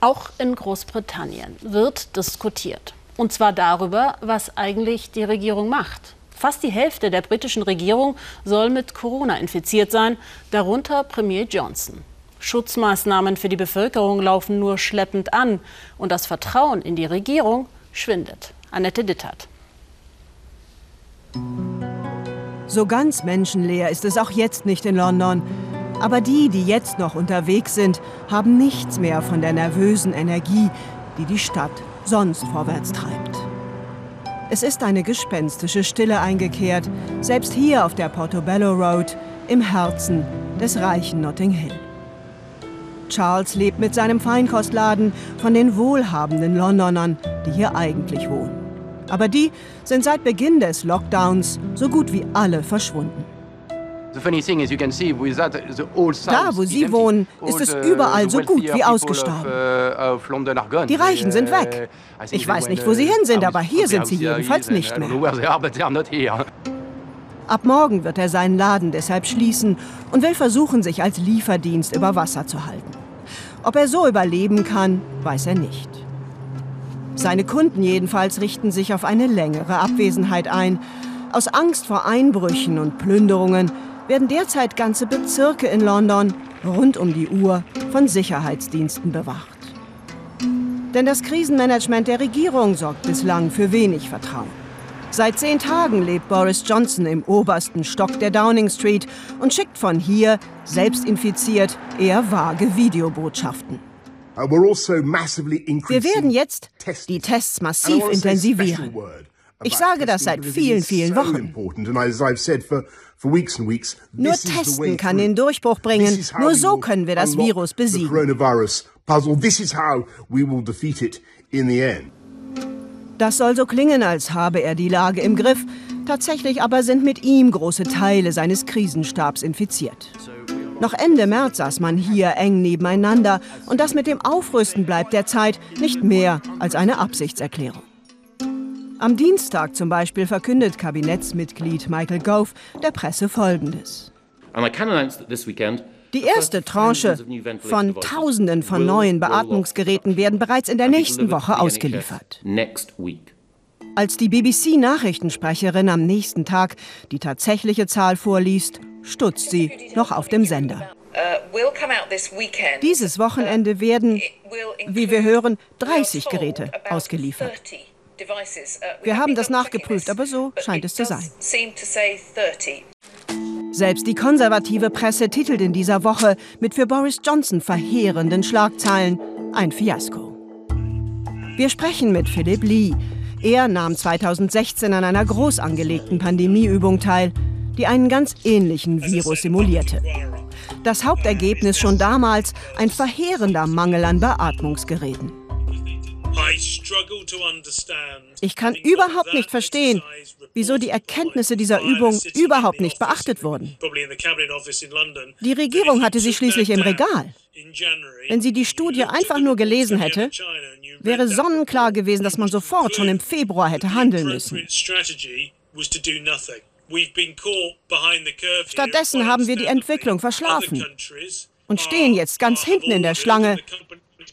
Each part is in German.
Auch in Großbritannien wird diskutiert. Und zwar darüber, was eigentlich die Regierung macht. Fast die Hälfte der britischen Regierung soll mit Corona infiziert sein, darunter Premier Johnson. Schutzmaßnahmen für die Bevölkerung laufen nur schleppend an und das Vertrauen in die Regierung schwindet. Annette Dittert. So ganz menschenleer ist es auch jetzt nicht in London. Aber die, die jetzt noch unterwegs sind, haben nichts mehr von der nervösen Energie, die die Stadt sonst vorwärts treibt. Es ist eine gespenstische Stille eingekehrt, selbst hier auf der Portobello Road, im Herzen des reichen Notting Hill. Charles lebt mit seinem Feinkostladen von den wohlhabenden Londonern, die hier eigentlich wohnen. Aber die sind seit Beginn des Lockdowns so gut wie alle verschwunden. Da, wo Sie wohnen, ist es überall so gut wie ausgestorben. Uh, die Reichen sind weg. Ich weiß nicht, wo sie hin sind, aber hier sind sie jedenfalls nicht mehr. Ab morgen wird er seinen Laden deshalb schließen und will versuchen, sich als Lieferdienst über Wasser zu halten. Ob er so überleben kann, weiß er nicht. Seine Kunden jedenfalls richten sich auf eine längere Abwesenheit ein. Aus Angst vor Einbrüchen und Plünderungen werden derzeit ganze Bezirke in London rund um die Uhr von Sicherheitsdiensten bewacht. Denn das Krisenmanagement der Regierung sorgt bislang für wenig Vertrauen. Seit zehn Tagen lebt Boris Johnson im obersten Stock der Downing Street und schickt von hier, selbst infiziert, eher vage Videobotschaften. Also Wir werden jetzt die Tests massiv intensivieren. Ich sage das seit vielen, vielen Wochen. Nur Testen kann den Durchbruch bringen. Nur so können wir das Virus besiegen. Das soll so klingen, als habe er die Lage im Griff. Tatsächlich aber sind mit ihm große Teile seines Krisenstabs infiziert. Noch Ende März saß man hier eng nebeneinander und das mit dem Aufrüsten bleibt derzeit nicht mehr als eine Absichtserklärung. Am Dienstag zum Beispiel verkündet Kabinettsmitglied Michael Gove der Presse Folgendes. Die erste Tranche von Tausenden von neuen Beatmungsgeräten werden bereits in der nächsten Woche ausgeliefert. Als die BBC-Nachrichtensprecherin am nächsten Tag die tatsächliche Zahl vorliest, stutzt sie noch auf dem Sender. Uh, Dieses Wochenende werden, wie wir hören, 30 Geräte ausgeliefert. Uh, wir haben das nachgeprüft, aber so scheint es zu sein. Selbst die konservative Presse titelt in dieser Woche mit für Boris Johnson verheerenden Schlagzeilen ein Fiasko. Wir sprechen mit Philip Lee. Er nahm 2016 an einer groß angelegten Pandemieübung teil die einen ganz ähnlichen Virus simulierte. Das Hauptergebnis schon damals ein verheerender Mangel an Beatmungsgeräten. Ich kann überhaupt nicht verstehen, wieso die Erkenntnisse dieser Übung überhaupt nicht beachtet wurden. Die Regierung hatte sie schließlich im Regal. Wenn sie die Studie einfach nur gelesen hätte, wäre sonnenklar gewesen, dass man sofort schon im Februar hätte handeln müssen. Stattdessen haben wir die Entwicklung verschlafen und stehen jetzt ganz hinten in der Schlange,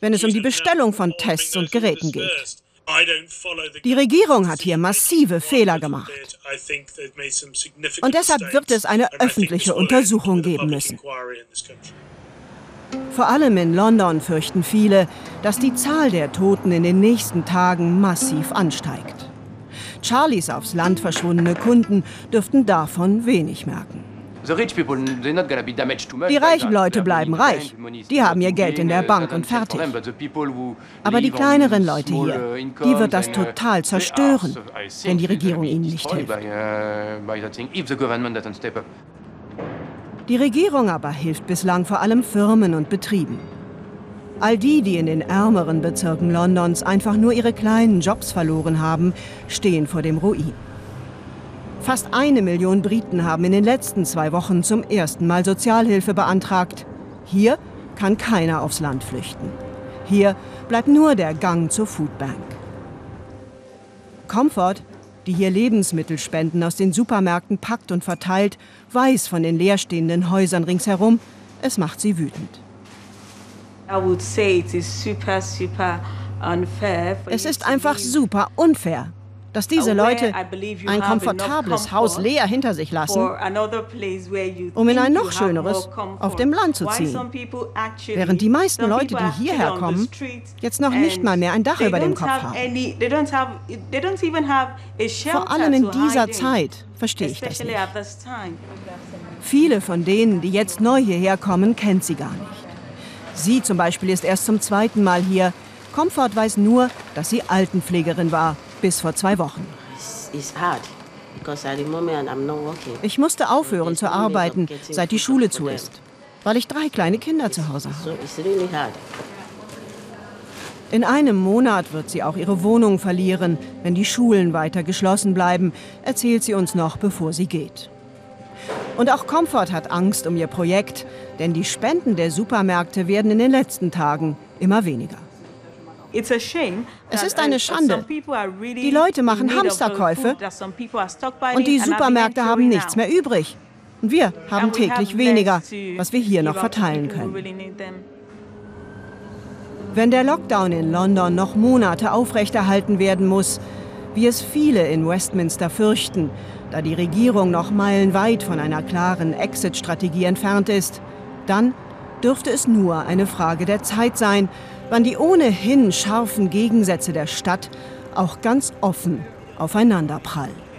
wenn es um die Bestellung von Tests und Geräten geht. Die Regierung hat hier massive Fehler gemacht. Und deshalb wird es eine öffentliche Untersuchung geben müssen. Vor allem in London fürchten viele, dass die Zahl der Toten in den nächsten Tagen massiv ansteigt. Charlies aufs Land verschwundene Kunden dürften davon wenig merken. Die reichen Leute bleiben reich. Die haben ihr Geld in der Bank und fertig. Aber die kleineren Leute hier, die wird das total zerstören, wenn die Regierung ihnen nicht hilft. Die Regierung aber hilft bislang vor allem Firmen und Betrieben. All die, die in den ärmeren Bezirken Londons einfach nur ihre kleinen Jobs verloren haben, stehen vor dem Ruin. Fast eine Million Briten haben in den letzten zwei Wochen zum ersten Mal Sozialhilfe beantragt. Hier kann keiner aufs Land flüchten. Hier bleibt nur der Gang zur Foodbank. Comfort, die hier Lebensmittelspenden aus den Supermärkten packt und verteilt, weiß von den leerstehenden Häusern ringsherum. Es macht sie wütend. Es ist einfach super unfair, dass diese Leute ein komfortables Haus leer hinter sich lassen, um in ein noch schöneres auf dem Land zu ziehen. Während die meisten Leute, die hierher kommen, jetzt noch nicht mal mehr ein Dach über dem Kopf haben. Vor allem in dieser Zeit verstehe ich das nicht. Viele von denen, die jetzt neu hierher kommen, kennt sie gar nicht. Sie zum Beispiel ist erst zum zweiten Mal hier. Comfort weiß nur, dass sie Altenpflegerin war, bis vor zwei Wochen. Ich musste aufhören zu arbeiten, seit die Schule zu ist, weil ich drei kleine Kinder zu Hause habe. In einem Monat wird sie auch ihre Wohnung verlieren, wenn die Schulen weiter geschlossen bleiben, erzählt sie uns noch, bevor sie geht. Und auch Comfort hat Angst um ihr Projekt, denn die Spenden der Supermärkte werden in den letzten Tagen immer weniger. Es ist eine uh, Schande. Die Leute machen Hamsterkäufe und die Supermärkte haben nichts mehr übrig. Und wir haben täglich weniger, was wir hier noch verteilen können. Wenn der Lockdown in London noch Monate aufrechterhalten werden muss, wie es viele in Westminster fürchten, da die Regierung noch meilenweit von einer klaren Exit-Strategie entfernt ist, dann dürfte es nur eine Frage der Zeit sein, wann die ohnehin scharfen Gegensätze der Stadt auch ganz offen aufeinanderprallen.